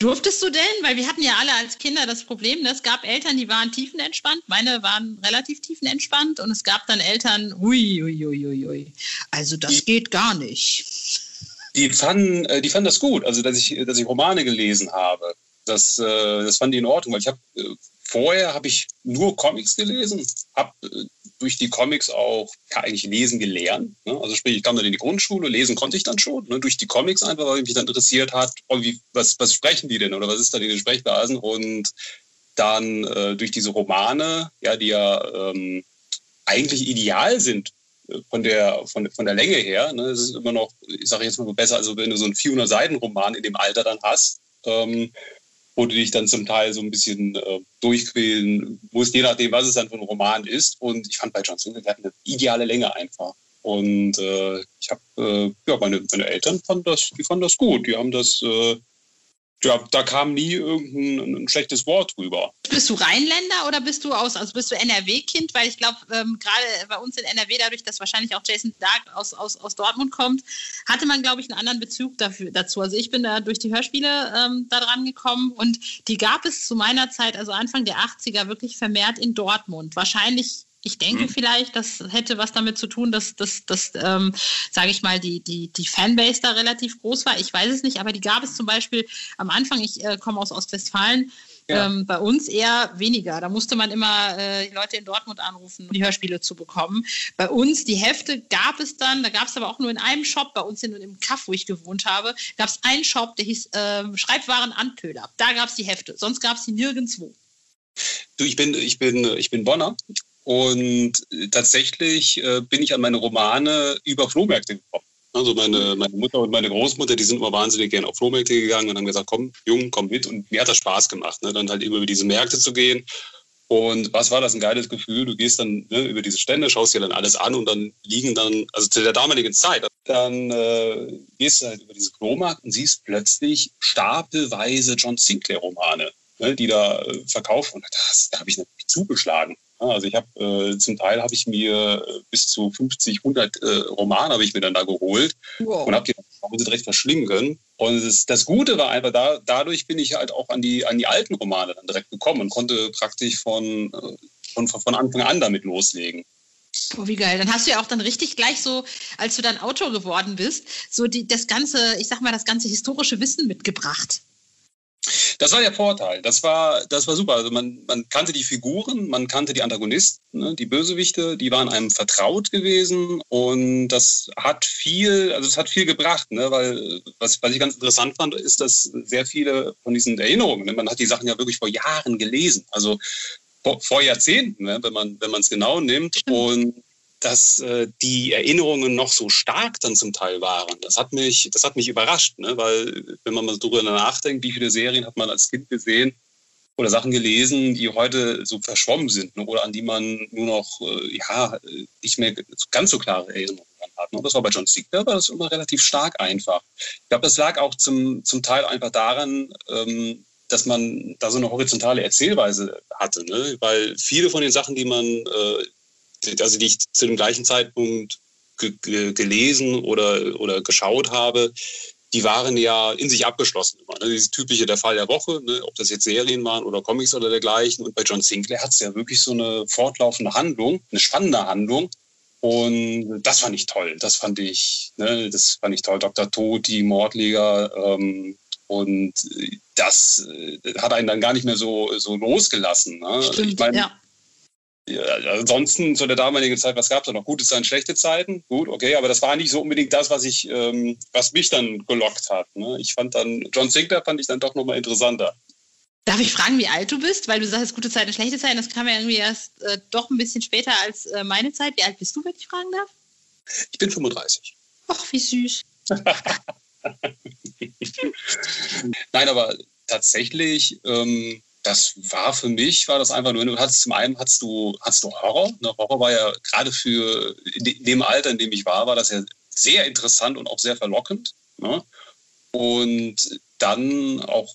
Durftest du denn? Weil wir hatten ja alle als Kinder das Problem, ne? es gab Eltern, die waren tiefenentspannt, meine waren relativ tiefenentspannt und es gab dann Eltern, ui, ui, ui, ui, ui. Also das geht gar nicht. Die fanden, äh, die fanden das gut, also dass ich, dass ich Romane gelesen habe. Das, äh, das fanden die in Ordnung, weil ich habe äh, vorher habe ich nur Comics gelesen, habe durch die Comics auch ja, eigentlich lesen gelernt. Ne? Also sprich, ich kam dann in die Grundschule, lesen konnte ich dann schon, ne? durch die Comics einfach, weil mich dann interessiert hat, oh, wie, was, was sprechen die denn oder was ist da in den Sprechblasen und dann äh, durch diese Romane, ja, die ja ähm, eigentlich ideal sind äh, von der, von, von der Länge her. Ne? Es ist immer noch, ich sage jetzt mal besser, also wenn du so einen 400-Seiten-Roman in dem Alter dann hast, ähm, wo du dich dann zum Teil so ein bisschen äh, durchquälen musst, je nachdem, was es dann für ein Roman ist. Und ich fand bei John Singer, der hat eine ideale Länge einfach. Und äh, ich habe, äh, ja, meine, meine Eltern fanden das, die fanden das gut. Die haben das äh, ja, da kam nie irgendein schlechtes Wort drüber. Bist du Rheinländer oder bist du aus, also bist du NRW-Kind? Weil ich glaube, ähm, gerade bei uns in NRW, dadurch, dass wahrscheinlich auch Jason Dark aus, aus, aus Dortmund kommt, hatte man, glaube ich, einen anderen Bezug dafür, dazu. Also ich bin da durch die Hörspiele ähm, da dran gekommen und die gab es zu meiner Zeit, also Anfang der 80er, wirklich vermehrt in Dortmund. Wahrscheinlich ich denke mhm. vielleicht, das hätte was damit zu tun, dass, dass, dass ähm, sage ich mal, die, die, die Fanbase da relativ groß war. Ich weiß es nicht, aber die gab es zum Beispiel am Anfang, ich äh, komme aus Ostwestfalen, ja. Ähm, bei uns eher weniger. Da musste man immer äh, die Leute in Dortmund anrufen, um die Hörspiele zu bekommen. Bei uns, die Hefte gab es dann, da gab es aber auch nur in einem Shop, bei uns in, im Kaff, wo ich gewohnt habe, gab es einen Shop, der hieß äh, Schreibwaren Antöler. Da gab es die Hefte, sonst gab es die nirgendwo. Du, ich bin, ich bin, ich bin Bonner und tatsächlich äh, bin ich an meine Romane über Flohmärkte gekommen. Also meine, meine Mutter und meine Großmutter, die sind immer wahnsinnig gerne auf Flohmärkte gegangen und haben gesagt, komm, Jung, komm mit. Und mir hat das Spaß gemacht, ne? dann halt über diese Märkte zu gehen. Und was war das ein geiles Gefühl? Du gehst dann ne, über diese Stände, schaust dir dann alles an und dann liegen dann, also zu der damaligen Zeit, dann äh, gehst du halt über diese Flohmarkt und siehst plötzlich stapelweise John Sinclair-Romane, ne, die da äh, verkauft. Und das, da habe ich natürlich zugeschlagen. Also ich habe äh, zum Teil habe ich mir äh, bis zu 50, 100 äh, Romane habe ich mir dann da geholt wow. und habe die dann direkt verschlingen können. Und das, das Gute war einfach da, dadurch bin ich halt auch an die an die alten Romane dann direkt gekommen und konnte praktisch von äh, von, von Anfang an damit loslegen. Oh, wie geil. Dann hast du ja auch dann richtig gleich so, als du dann Autor geworden bist, so die, das ganze, ich sag mal, das ganze historische Wissen mitgebracht. Das war der Vorteil. Das war, das war super. Also man, man kannte die Figuren, man kannte die Antagonisten, ne, die Bösewichte, die waren einem vertraut gewesen und das hat viel, also es hat viel gebracht, ne, weil was, was ich ganz interessant fand, ist, dass sehr viele von diesen Erinnerungen, ne, man hat die Sachen ja wirklich vor Jahren gelesen, also vor, vor Jahrzehnten, ne, wenn man wenn man es genau nimmt und dass äh, die Erinnerungen noch so stark dann zum Teil waren. Das hat mich, das hat mich überrascht, ne? weil wenn man mal darüber nachdenkt, wie viele Serien hat man als Kind gesehen oder Sachen gelesen, die heute so verschwommen sind ne? oder an die man nur noch äh, ja nicht mehr ganz so klare Erinnerungen hat. Ne? Das war bei John Siegler, war das immer relativ stark einfach. Ich glaube, das lag auch zum, zum Teil einfach daran, ähm, dass man da so eine horizontale Erzählweise hatte, ne? weil viele von den Sachen, die man äh, also die ich zu dem gleichen Zeitpunkt gelesen oder, oder geschaut habe, die waren ja in sich abgeschlossen immer. Ne? Dieses typische der Fall der Woche, ne? ob das jetzt Serien waren oder Comics oder dergleichen. Und bei John Sinclair hat es ja wirklich so eine fortlaufende Handlung, eine spannende Handlung. Und das fand ich toll. Das fand ich, ne, das fand ich toll. Dr. Tod, die Mordleger. Ähm, und das äh, hat einen dann gar nicht mehr so, so losgelassen. Ne? Stimmt, ich mein, ja ja, ansonsten zu der damaligen Zeit, was gab es da noch? Gute Zeiten, schlechte Zeiten, gut, okay, aber das war nicht so unbedingt das, was ich, ähm, was mich dann gelockt hat. Ne? Ich fand dann, John Sinclair fand ich dann doch nochmal interessanter. Darf ich fragen, wie alt du bist? Weil du sagst, gute Zeiten, schlechte Zeiten, das kam ja irgendwie erst äh, doch ein bisschen später als äh, meine Zeit. Wie alt bist du, wenn ich fragen darf? Ich bin 35. Ach, wie süß. Nein, aber tatsächlich, ähm, das war für mich, war das einfach nur, du hattest zum einen hast du, hast du Horror. Ne? Horror war ja gerade für in dem Alter, in dem ich war, war das ja sehr interessant und auch sehr verlockend. Ne? Und dann auch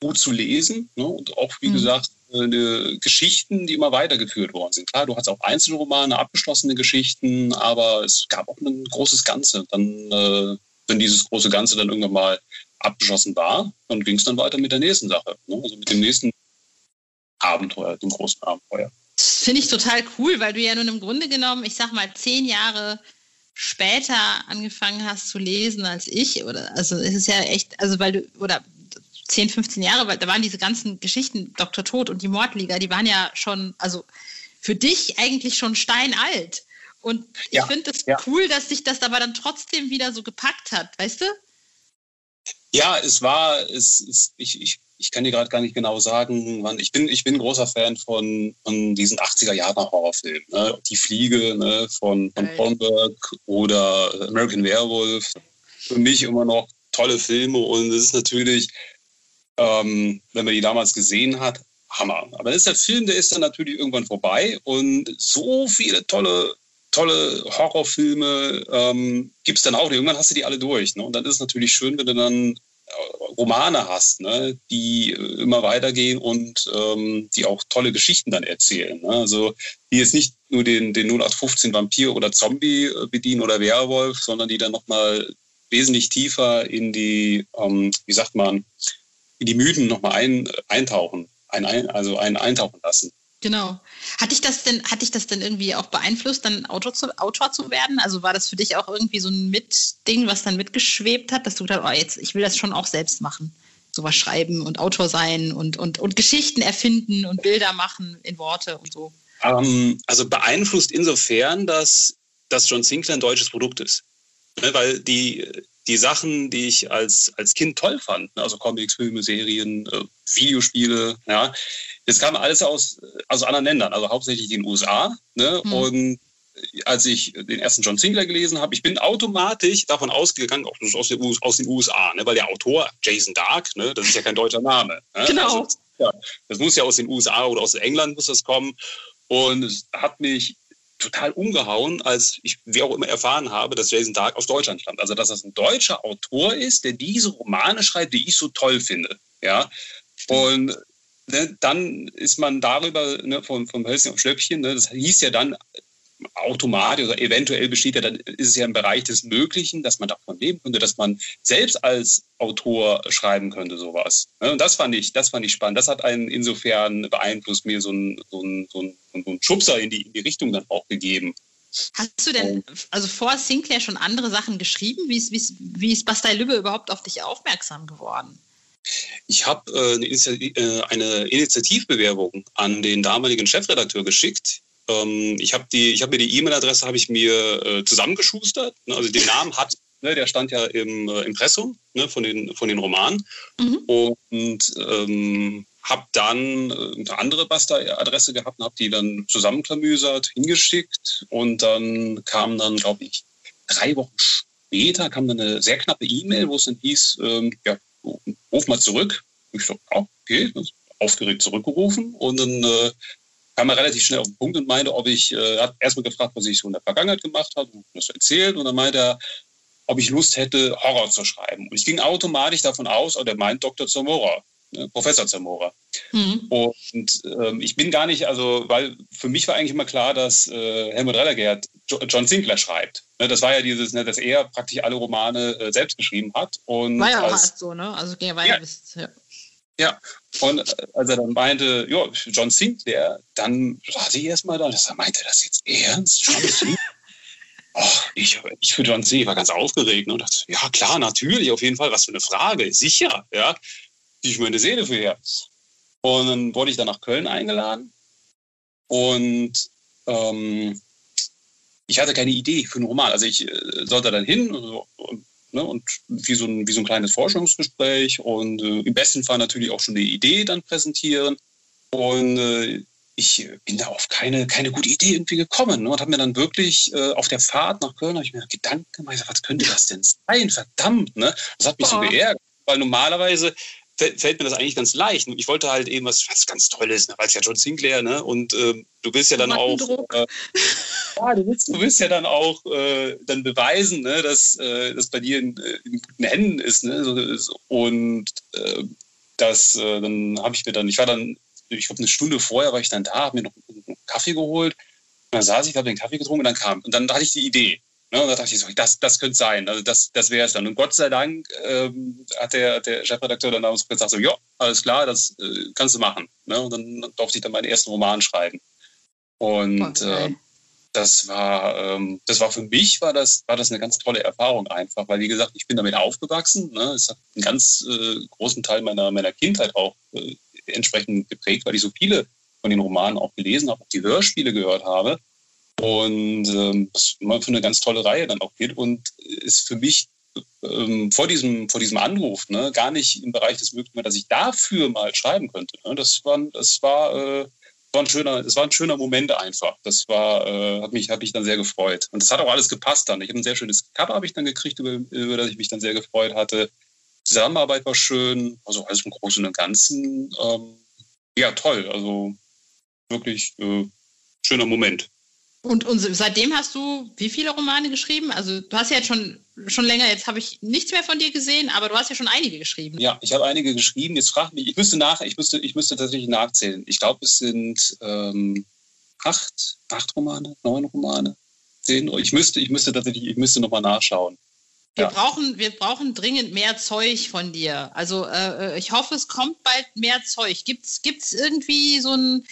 gut zu lesen ne? und auch, wie mhm. gesagt, äh, Geschichten, die immer weitergeführt worden sind. Klar, du hast auch Einzelromane, abgeschlossene Geschichten, aber es gab auch ein großes Ganze. Dann, äh, wenn dieses große Ganze dann irgendwann mal abgeschlossen war, dann ging es dann weiter mit der nächsten Sache. Ne? Also mit dem nächsten Abenteuer, dem großen Abenteuer. Das finde ich total cool, weil du ja nun im Grunde genommen, ich sag mal, zehn Jahre später angefangen hast zu lesen als ich. Oder also es ist ja echt, also weil du, oder 10, 15 Jahre, weil da waren diese ganzen Geschichten, Dr. Tod und die Mordliga, die waren ja schon, also für dich eigentlich schon steinalt. Und ich ja, finde es ja. cool, dass sich das aber dann trotzdem wieder so gepackt hat, weißt du? Ja, es war, es, es ich, ich, ich kann dir gerade gar nicht genau sagen, wann. Ich bin, ich bin ein großer Fan von, von diesen 80er Jahre Horrorfilmen. Ne? Die Fliege ne? von, von Cronenberg oder American Werewolf. Für mich immer noch tolle Filme und es ist natürlich, ähm, wenn man die damals gesehen hat, Hammer. Aber das ist der Film, der ist dann natürlich irgendwann vorbei und so viele tolle tolle Horrorfilme ähm, gibt es dann auch. Irgendwann hast du die alle durch. Ne? Und dann ist es natürlich schön, wenn du dann äh, Romane hast, ne? die immer weitergehen und ähm, die auch tolle Geschichten dann erzählen. Ne? Also die jetzt nicht nur den, den 0815 Vampir oder Zombie äh, bedienen oder Werwolf, sondern die dann nochmal wesentlich tiefer in die, ähm, wie sagt man, in die Mythen nochmal ein, eintauchen, ein, also einen eintauchen lassen. Genau. Hat dich das denn, hat dich das denn irgendwie auch beeinflusst, dann Autor zu, Autor zu werden? Also war das für dich auch irgendwie so ein Mitding, was dann mitgeschwebt hat, dass du gedacht, oh, jetzt, ich will das schon auch selbst machen? Sowas schreiben und Autor sein und, und, und Geschichten erfinden und Bilder machen in Worte und so. Ähm, also beeinflusst insofern, dass, dass John Sinclair ein deutsches Produkt ist. Ne, weil die, die Sachen, die ich als, als Kind toll fand, ne, also Comics, Filme, Serien, äh, Videospiele, ja, das kam alles aus, aus anderen Ländern, also hauptsächlich den USA. Ne? Mhm. Und als ich den ersten John Sinclair gelesen habe, ich bin automatisch davon ausgegangen, auch aus den, aus den USA, ne? weil der Autor Jason Dark, ne? das ist ja kein deutscher Name. Ne? Genau. Also, ja, das muss ja aus den USA oder aus England muss das kommen. Und es hat mich total umgehauen, als ich, wie auch immer, erfahren habe, dass Jason Dark aus Deutschland stammt. Also, dass das ein deutscher Autor ist, der diese Romane schreibt, die ich so toll finde. Ja. Und ne, dann ist man darüber ne, vom, vom Hölzchen auf Schlöppchen, ne, das hieß ja dann automatisch oder eventuell besteht ja dann, ist es ja im Bereich des Möglichen, dass man davon leben könnte, dass man selbst als Autor schreiben könnte, sowas. Ne, und das fand ich, das fand ich spannend. Das hat einen insofern beeinflusst, mir so einen, so so einen, so einen Schubser in die, in die Richtung dann auch gegeben. Hast du denn, also vor Sinclair schon andere Sachen geschrieben? Wie ist, wie ist, wie ist Bastei Lübbe überhaupt auf dich aufmerksam geworden? Ich habe äh, eine, äh, eine, Initiativbewerbung an den damaligen Chefredakteur geschickt. Ähm, ich habe hab mir die E-Mail-Adresse habe ich mir äh, zusammengeschustert. Ne? Also den Namen hat, ne, der stand ja im äh, Impressum ne, von, den, von den Romanen. Mhm. Und ähm, habe dann äh, eine andere Basta-Adresse gehabt und habe die dann zusammenklamüsert, hingeschickt. Und dann kam dann, glaube ich, drei Wochen später kam dann eine sehr knappe E-Mail, wo es dann hieß, ähm, ja, ruf mal zurück. Ich so, okay, aufgeregt zurückgerufen und dann äh, kam er relativ schnell auf den Punkt und meinte, ob ich, äh, hat erstmal gefragt, was ich so in der Vergangenheit gemacht habe, und das erzählt und dann meinte er, ob ich Lust hätte, Horror zu schreiben. Und ich ging automatisch davon aus, oder oh, meint Dr. Zamora, ne, Professor Zamora. Mhm. Und ähm, ich bin gar nicht, also, weil für mich war eigentlich immer klar, dass äh, Helmut Rellergert John Sinclair schreibt. Ne, das war ja dieses, ne, dass er praktisch alle Romane äh, selbst geschrieben hat. Und war ja auch als, so, ne? Also war ja, bis, ja. Ja, und äh, als er dann meinte, ja, John Sinclair, dann hatte ich erstmal da, dass er meinte, das jetzt ernst? John Sinclair? Oh, ich, ich für John Sinclair war ganz aufgeregt ne, und dachte, ja klar, natürlich, auf jeden Fall, was für eine Frage, sicher, ja, die ich meine Seele für her. Und dann wurde ich dann nach Köln eingeladen und ähm, ich hatte keine Idee für einen Roman. Also ich äh, sollte dann hin und, ne, und wie, so ein, wie so ein kleines Forschungsgespräch und äh, im besten Fall natürlich auch schon eine Idee dann präsentieren. Und äh, ich bin da auf keine, keine gute Idee irgendwie gekommen ne, und habe mir dann wirklich äh, auf der Fahrt nach Köln ich mir Gedanken gemacht, was könnte das denn sein? Verdammt, ne? Das hat mich Boah. so geärgert, weil normalerweise fällt mir das eigentlich ganz leicht. Ich wollte halt eben was, was ganz Tolles, ne? weil es ja John Sinclair, ne? Und ähm, du willst ja dann auch. Äh, ja, du willst, du willst ja dann auch äh, dann beweisen, ne, dass äh, das bei dir in, äh, in, guten Händen ist, ne? Und äh, das, äh, dann habe ich mir dann, ich war dann, ich glaube, eine Stunde vorher war ich dann da, habe mir noch einen Kaffee geholt. Und dann saß ich, habe den Kaffee getrunken und dann kam. Und dann hatte ich die Idee. Ne, und da dachte ich so, das, das könnte sein, also das, das wäre es dann. Und Gott sei Dank ähm, hat der, der Chefredakteur dann damals gesagt, so, ja, alles klar, das äh, kannst du machen. Ne? Und dann durfte ich dann meinen ersten Roman schreiben. Und okay. äh, das war, ähm, das war für mich war das, war das eine ganz tolle Erfahrung einfach, weil wie gesagt, ich bin damit aufgewachsen. Ne? Es hat einen ganz äh, großen Teil meiner, meiner Kindheit auch äh, entsprechend geprägt, weil ich so viele von den Romanen auch gelesen habe, auch die Hörspiele gehört habe. Und ähm, das immer für eine ganz tolle Reihe dann auch geht und ist für mich ähm, vor, diesem, vor diesem Anruf ne, gar nicht im Bereich des Möglichen, dass ich dafür mal schreiben könnte. Ne. Das war, das war, äh, war ein schöner, das war ein schöner Moment einfach. Das war, äh, hat mich, hat mich dann sehr gefreut. Und das hat auch alles gepasst dann. Ich habe ein sehr schönes Cover habe ich dann gekriegt, über, über das ich mich dann sehr gefreut hatte. Zusammenarbeit war schön, also alles im Großen und Ganzen. Ähm, ja, toll. Also wirklich äh, schöner Moment. Und, und seitdem hast du wie viele Romane geschrieben? Also du hast ja jetzt schon, schon länger, jetzt habe ich nichts mehr von dir gesehen, aber du hast ja schon einige geschrieben. Ja, ich habe einige geschrieben. Jetzt frag mich, ich müsste nach, ich müsste, ich müsste tatsächlich nachzählen. Ich glaube, es sind ähm, acht, acht Romane, neun Romane, zehn. Ich müsste, ich müsste tatsächlich, ich müsste nochmal nachschauen. Wir, ja. brauchen, wir brauchen dringend mehr Zeug von dir. Also äh, äh ich hoffe, es kommt bald mehr Zeug. Gibt es irgendwie so ein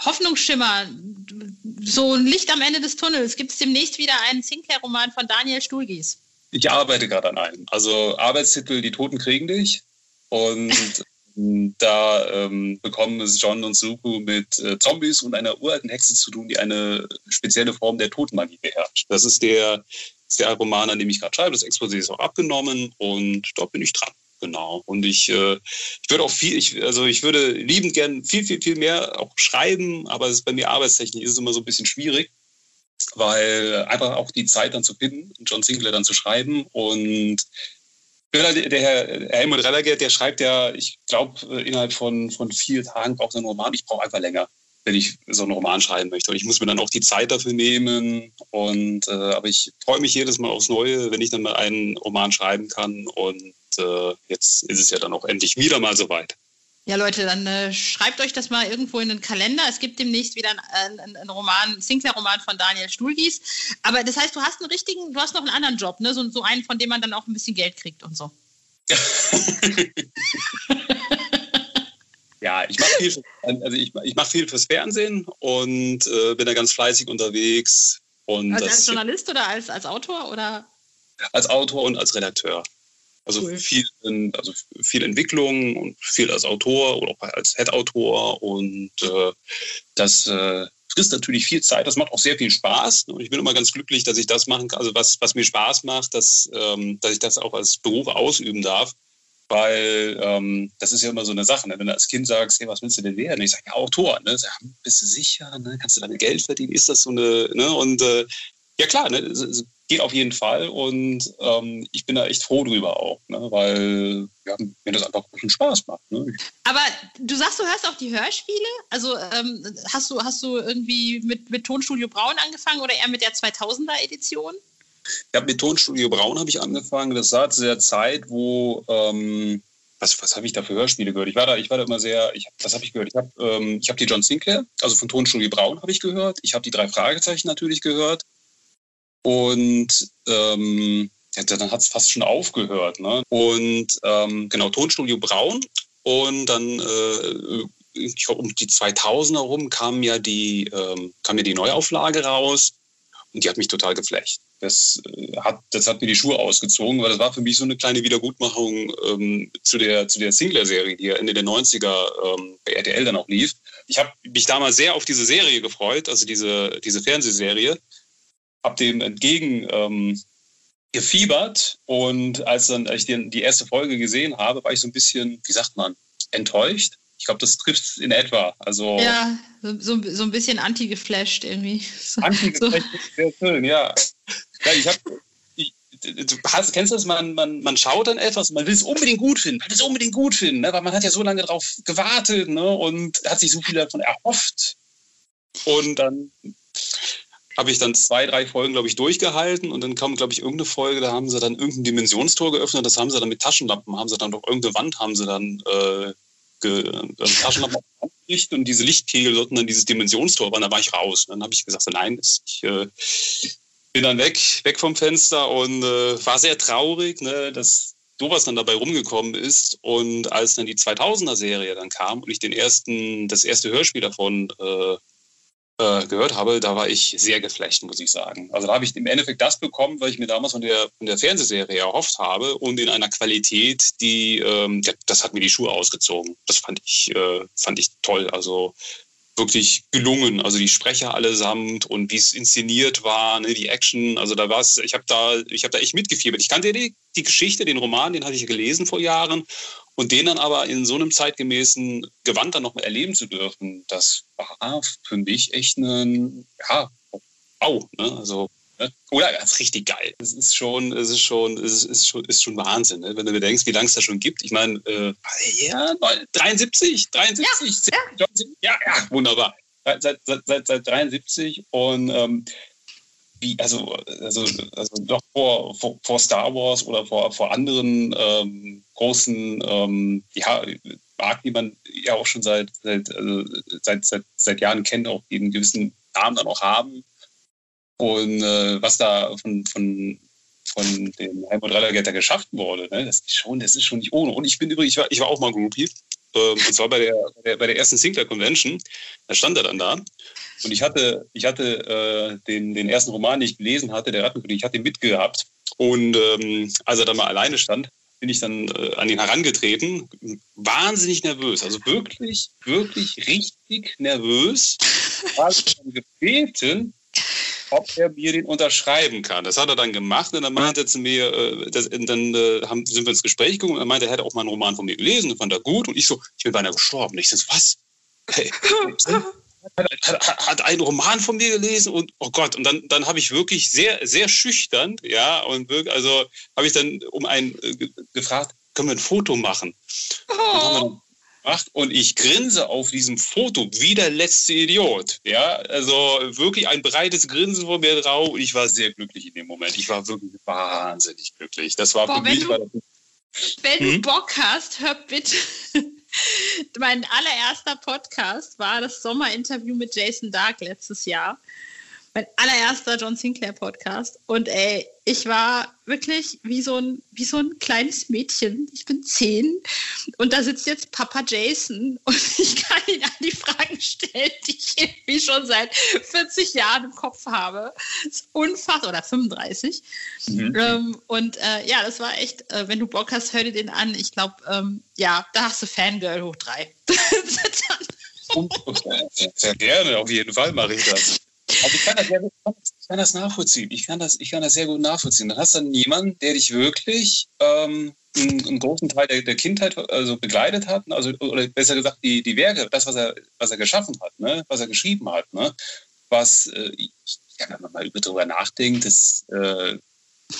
Hoffnungsschimmer, so ein Licht am Ende des Tunnels. Gibt es demnächst wieder einen Sinclair-Roman von Daniel Stulgis? Ich arbeite gerade an einem. Also Arbeitstitel Die Toten kriegen dich. Und da ähm, bekommen es John und Suku mit äh, Zombies und einer uralten Hexe zu tun, die eine spezielle Form der Totenmagie beherrscht. Das ist der, ist der Roman, an dem ich gerade schreibe. Das Exposé ist auch abgenommen und dort bin ich dran. Genau. Und ich, äh, ich würde auch viel, ich, also ich würde liebend gern viel, viel, viel mehr auch schreiben, aber es ist bei mir arbeitstechnisch ist es immer so ein bisschen schwierig, weil einfach auch die Zeit dann zu finden, John Sinclair dann zu schreiben und der Herr Helmut Rellergert, der schreibt ja, ich glaube, äh, innerhalb von, von vier Tagen braucht er einen Roman. Ich brauche einfach länger, wenn ich so einen Roman schreiben möchte. Und ich muss mir dann auch die Zeit dafür nehmen. Und äh, aber ich freue mich jedes Mal aufs Neue, wenn ich dann mal einen Roman schreiben kann. Und äh, jetzt ist es ja dann auch endlich wieder mal soweit. Ja, Leute, dann äh, schreibt euch das mal irgendwo in den Kalender. Es gibt demnächst wieder einen ein, ein Roman, Sinclair-Roman von Daniel Stuhlgies. Aber das heißt, du hast einen richtigen, du hast noch einen anderen Job, ne? So, so einen, von dem man dann auch ein bisschen Geld kriegt und so. ja, ich mache viel, also ich, ich mach viel fürs Fernsehen und äh, bin da ganz fleißig unterwegs. Und also als Journalist oder als, als Autor oder? Als Autor und als Redakteur. Also cool. viel, in, also viel Entwicklung und viel als Autor oder auch als Head-Autor und äh, das äh, frisst natürlich viel Zeit. Das macht auch sehr viel Spaß und ich bin immer ganz glücklich, dass ich das machen kann. Also was, was mir Spaß macht, dass, ähm, dass ich das auch als Beruf ausüben darf. Weil ähm, das ist ja immer so eine Sache, ne? wenn du als Kind sagst, hey, was willst du denn werden? Ich sage, ja, Autor. Ne? Sag, bist du sicher? Ne? Kannst du damit Geld verdienen? Ist das so eine... Ne? Und äh, ja klar, ne? geht auf jeden Fall und ähm, ich bin da echt froh drüber auch, ne? weil ja, mir das einfach großen Spaß macht. Ne? Aber du sagst, du hörst auf die Hörspiele? Also ähm, hast, du, hast du irgendwie mit, mit Tonstudio Braun angefangen oder eher mit der 2000er Edition? Ja, mit Tonstudio Braun habe ich angefangen. Das war zu der Zeit, wo ähm, was, was habe ich da für Hörspiele gehört? Ich war da, ich war da immer sehr, ich, was habe ich gehört? Ich habe ähm, hab die John Sinclair, also von Tonstudio Braun habe ich gehört. Ich habe die drei Fragezeichen natürlich gehört. Und ähm, ja, dann hat es fast schon aufgehört. Ne? Und ähm, genau, Tonstudio Braun. Und dann, äh, ich glaube, um die 2000er rum kam ja, die, ähm, kam ja die Neuauflage raus. Und die hat mich total geflecht. Das, äh, hat, das hat mir die Schuhe ausgezogen, weil das war für mich so eine kleine Wiedergutmachung ähm, zu der, zu der Singler-Serie, die ja Ende der 90er ähm, bei RTL dann auch lief. Ich habe mich damals sehr auf diese Serie gefreut, also diese, diese Fernsehserie habe dem entgegen ähm, gefiebert und als dann als ich den, die erste Folge gesehen habe, war ich so ein bisschen, wie sagt man, enttäuscht. Ich glaube, das trifft es in etwa. Also ja, so, so ein bisschen anti-geflasht irgendwie. Anti-geflasht, so. sehr schön, ja. ja ich habe du hast, kennst du das, man, man, man schaut dann etwas, man will es unbedingt gut finden, man will es unbedingt gut finden, ne? weil man hat ja so lange darauf gewartet ne? und hat sich so viel davon erhofft. Und dann habe ich dann zwei, drei Folgen, glaube ich, durchgehalten und dann kam, glaube ich, irgendeine Folge, da haben sie dann irgendein Dimensionstor geöffnet, das haben sie dann mit Taschenlampen, haben sie dann durch irgendeine Wand, haben sie dann äh, ge, äh, Taschenlampen aufgerichtet und diese Lichtkegel sollten dann dieses Dimensionstor, aber dann war ich raus. Und dann habe ich gesagt, nein, ich äh, bin dann weg, weg vom Fenster und äh, war sehr traurig, ne, dass sowas dann dabei rumgekommen ist. Und als dann die 2000er-Serie dann kam und ich den ersten, das erste Hörspiel davon äh, äh, gehört habe, da war ich sehr geflecht, muss ich sagen. Also da habe ich im Endeffekt das bekommen, was ich mir damals von der, von der Fernsehserie erhofft habe und in einer Qualität, die, ähm, das hat mir die Schuhe ausgezogen. Das fand ich, äh, fand ich toll. Also wirklich gelungen. Also die Sprecher allesamt und wie es inszeniert war, ne, die Action. Also da war es, ich habe da, ich da echt mitgefiebert. Ich kannte die, die Geschichte, den Roman, den hatte ich gelesen vor Jahren. Und den dann aber in so einem zeitgemäßen Gewand dann nochmal erleben zu dürfen, das war für mich echt ein, ja, wow. Ne? Also Ne? Oder ganz richtig geil. Es ist schon, es ist schon, es ist schon, ist schon Wahnsinn, ne? wenn du bedenkst, wie lange es da schon gibt. Ich meine, äh, ja, 73, 73, ja, ja, ja, wunderbar. Seit, seit, seit, seit 73 und ähm, wie, also, also, also doch vor, vor, vor Star Wars oder vor, vor anderen ähm, großen ähm, ja, Marken, die man ja auch schon seit, seit, also seit, seit, seit Jahren kennt, auch einen gewissen Namen dann auch haben. Und äh, was da von, von, von dem Helmut Rellergetter geschafft wurde, ne, das ist schon, das ist schon nicht ohne. Und ich bin übrigens, ich war, ich war auch mal Groupie. Ähm, und zwar bei der, bei der, bei der ersten Sinclair Convention. Da stand er dann da. Und ich hatte, ich hatte äh, den, den ersten Roman, den ich gelesen hatte, der Rattenkönig, ich hatte ihn mitgehabt. Und ähm, als er dann mal alleine stand, bin ich dann äh, an ihn herangetreten. Wahnsinnig nervös. Also wirklich, wirklich richtig nervös. War gebeten, ob er mir den unterschreiben kann. Das hat er dann gemacht und dann meinte er zu mir, äh, das, dann äh, haben, sind wir ins Gespräch gekommen und er meinte, er hätte auch mal einen Roman von mir gelesen und fand er gut und ich so, ich bin beinahe gestorben. Ich so, was? Hey, hat einen Roman von mir gelesen und oh Gott, und dann, dann habe ich wirklich sehr, sehr schüchtern, ja, und wirklich, also habe ich dann um einen äh, gefragt, können wir ein Foto machen? Oh gemacht und ich grinse auf diesem Foto wie der letzte Idiot. Ja, also wirklich ein breites Grinsen vor mir drauf und ich war sehr glücklich in dem Moment. Ich war wirklich wahnsinnig glücklich. Das war Boah, für mich. Du, wenn hm? du Bock hast, hör bitte. mein allererster Podcast war das Sommerinterview mit Jason Dark letztes Jahr mein allererster John Sinclair Podcast. Und ey, ich war wirklich wie so ein, wie so ein kleines Mädchen. Ich bin zehn und da sitzt jetzt Papa Jason und ich kann ihn all die Fragen stellen, die ich irgendwie schon seit 40 Jahren im Kopf habe. Das ist unfassbar, oder 35. Mhm. Ähm, und äh, ja, das war echt, äh, wenn du Bock hast, hör dir den an. Ich glaube, ähm, ja, da hast du Fangirl hoch drei. sehr gerne, auf jeden Fall mache ich das. Also ich kann das, ich kann das nachvollziehen. Ich kann das, ich kann das sehr gut nachvollziehen. Dann hast du dann jemanden, der dich wirklich ähm, einen, einen, großen Teil der, der, Kindheit also begleitet hat, also, oder besser gesagt, die, die Werke, das, was er, was er geschaffen hat, ne? was er geschrieben hat, ne? was, äh, ja, wenn man mal darüber nachdenkt, dass, äh,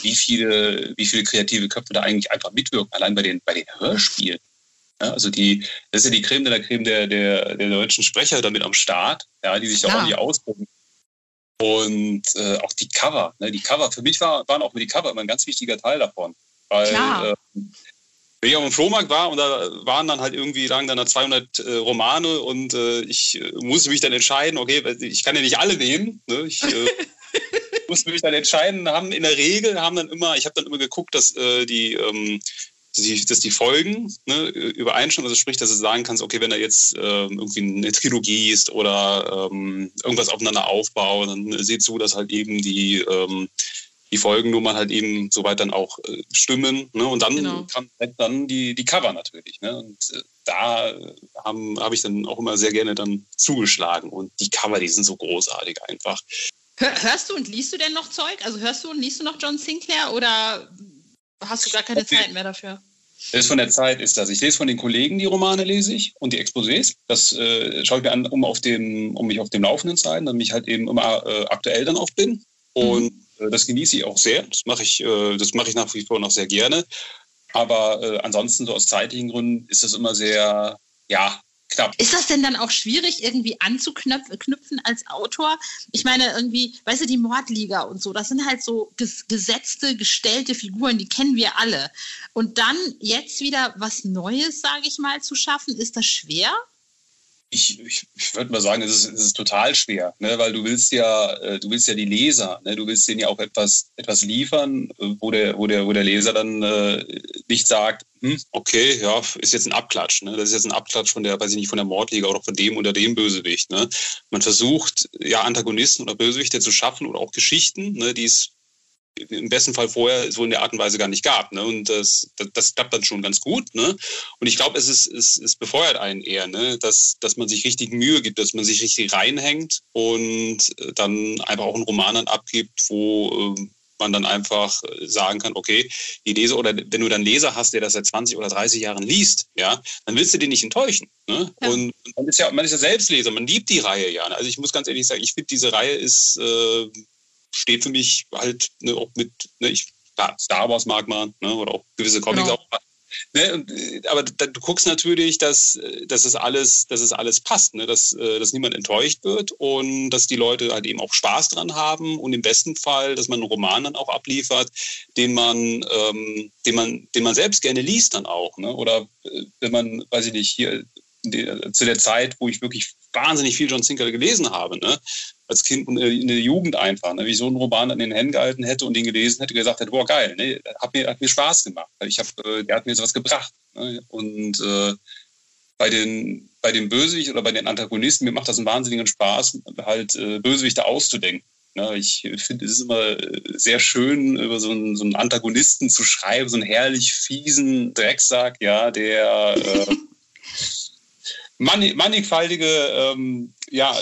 wie, viele, wie viele kreative Köpfe da eigentlich einfach mitwirken, allein bei den, bei den Hörspielen. Ja, also die, das ist ja die Creme der Creme der, der, der deutschen Sprecher damit am Start, ja, die sich ja. auch irgendwie ausdrücken. Und äh, auch die Cover. Ne? Die Cover, für mich war, waren auch die Cover immer ein ganz wichtiger Teil davon. Weil äh, wenn ich auf dem Flohmarkt war und da waren dann halt irgendwie, lagen dann da 200 äh, Romane und äh, ich äh, musste mich dann entscheiden, okay, ich kann ja nicht alle nehmen. Ne? Ich äh, musste mich dann entscheiden, haben in der Regel, haben dann immer, ich habe dann immer geguckt, dass die ähm, dass die, dass die Folgen ne, übereinstimmen. Also sprich, dass du sagen kannst, okay, wenn da jetzt ähm, irgendwie eine Trilogie ist oder ähm, irgendwas aufeinander aufbaut, dann sieh zu, dass halt eben die, ähm, die Folgennummern halt eben soweit dann auch äh, stimmen. Ne? Und dann genau. kam halt dann die, die Cover natürlich. Ne? Und äh, da habe hab ich dann auch immer sehr gerne dann zugeschlagen. Und die Cover, die sind so großartig einfach. Hörst du und liest du denn noch Zeug? Also hörst du und liest du noch John Sinclair oder hast du gar keine okay. Zeit mehr dafür. Das von der Zeit ist das. Ich lese von den Kollegen die Romane, lese ich und die Exposés. Das äh, schaue ich mir an, um, auf dem, um mich auf dem Laufenden zu halten, damit ich halt eben immer äh, aktuell dann auch bin. Und mhm. äh, das genieße ich auch sehr. Das mache ich, äh, das mache ich nach wie vor noch sehr gerne. Aber äh, ansonsten so aus zeitlichen Gründen ist das immer sehr, ja, knapp. Ist das denn dann auch schwierig, irgendwie anzuknüpfen als Autor? Ich meine, irgendwie, weißt du, die Mordliga und so, das sind halt so gesetzte, gestellte Figuren, die kennen wir alle. Und dann jetzt wieder was Neues, sage ich mal, zu schaffen, ist das schwer? Ich, ich, ich würde mal sagen, es ist, es ist total schwer, ne? weil du willst ja, äh, du willst ja die Leser, ne? du willst denen ja auch etwas, etwas liefern, äh, wo der, wo der, wo der Leser dann äh, nicht sagt, hm, okay, ja, ist jetzt ein Abklatsch, ne? das ist jetzt ein Abklatsch von der, weiß ich nicht, von der Mordliga oder von dem oder dem Bösewicht. Ne? Man versucht ja Antagonisten oder Bösewichte zu schaffen oder auch Geschichten, ne, die es im besten Fall vorher so in der Art und Weise gar nicht gab. Ne? Und das, das, das klappt dann schon ganz gut. Ne? Und ich glaube, es, ist, es, es befeuert einen eher, ne? dass, dass man sich richtig Mühe gibt, dass man sich richtig reinhängt und äh, dann einfach auch einen Roman dann abgibt, wo äh, man dann einfach äh, sagen kann, okay, die Leser oder wenn du dann Leser hast, der das seit 20 oder 30 Jahren liest, ja, dann willst du den nicht enttäuschen. Ne? Ja. Und man ist ja, man ist ja selbst Leser, man liebt die Reihe ja. Also ich muss ganz ehrlich sagen, ich finde diese Reihe ist äh, steht für mich halt ne, auch mit, ne, ich, Star Wars mag man, ne, oder auch gewisse Comics genau. auch. Ne, und, äh, aber da, du guckst natürlich, dass, dass es alles, dass es alles passt, ne, dass, äh, dass niemand enttäuscht wird und dass die Leute halt eben auch Spaß dran haben und im besten Fall, dass man einen Roman dann auch abliefert, den man, ähm, den man, den man selbst gerne liest dann auch, ne? Oder äh, wenn man, weiß ich nicht, hier zu der Zeit, wo ich wirklich wahnsinnig viel John Sinclair gelesen habe, ne? als Kind und in der Jugend einfach, ne? wie ich so einen Roman in den Händen gehalten hätte und den gelesen hätte, gesagt hätte, boah geil, ne? hat, mir, hat mir Spaß gemacht. Ich hab, äh, der hat mir jetzt was gebracht. Ne? Und äh, bei den, bei den Bösewicht oder bei den Antagonisten, mir macht das einen wahnsinnigen Spaß, halt äh, Bösewichte auszudenken. Ne? Ich finde, es ist immer sehr schön, über so einen, so einen Antagonisten zu schreiben, so einen herrlich fiesen Drecksack, ja, der äh, mannigfaltige ähm, ja,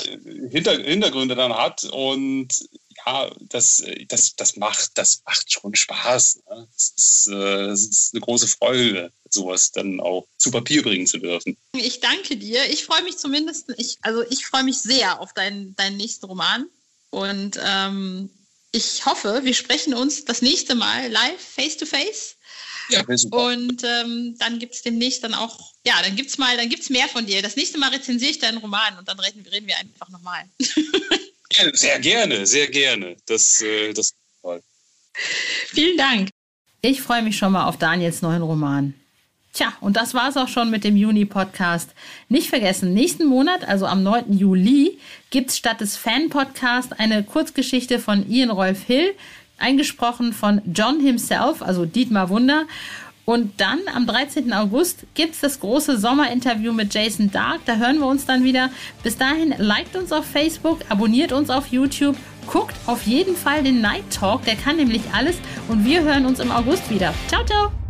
Hinter Hintergründe dann hat und ja, das, das, das, macht, das macht schon Spaß. Ne? Das, ist, äh, das ist eine große Freude, sowas dann auch zu Papier bringen zu dürfen. Ich danke dir. Ich freue mich zumindest, ich, also ich freue mich sehr auf deinen, deinen nächsten Roman. Und ähm, ich hoffe, wir sprechen uns das nächste Mal live, face to face. Ja, und ähm, dann gibt es demnächst dann auch, ja, dann gibt es mal, dann gibt es mehr von dir. Das nächste Mal rezensiere ich deinen Roman und dann reden, reden wir einfach nochmal. sehr gerne, sehr gerne. Das, äh, das ist toll. Vielen Dank. Ich freue mich schon mal auf Daniels neuen Roman. Tja, und das war es auch schon mit dem Juni-Podcast. Nicht vergessen, nächsten Monat, also am 9. Juli, gibt es statt des Fan-Podcasts eine Kurzgeschichte von Ian Rolf Hill eingesprochen von John himself, also Dietmar Wunder. Und dann am 13. August gibt es das große Sommerinterview mit Jason Dark. Da hören wir uns dann wieder. Bis dahin, liked uns auf Facebook, abonniert uns auf YouTube, guckt auf jeden Fall den Night Talk, der kann nämlich alles. Und wir hören uns im August wieder. Ciao, ciao!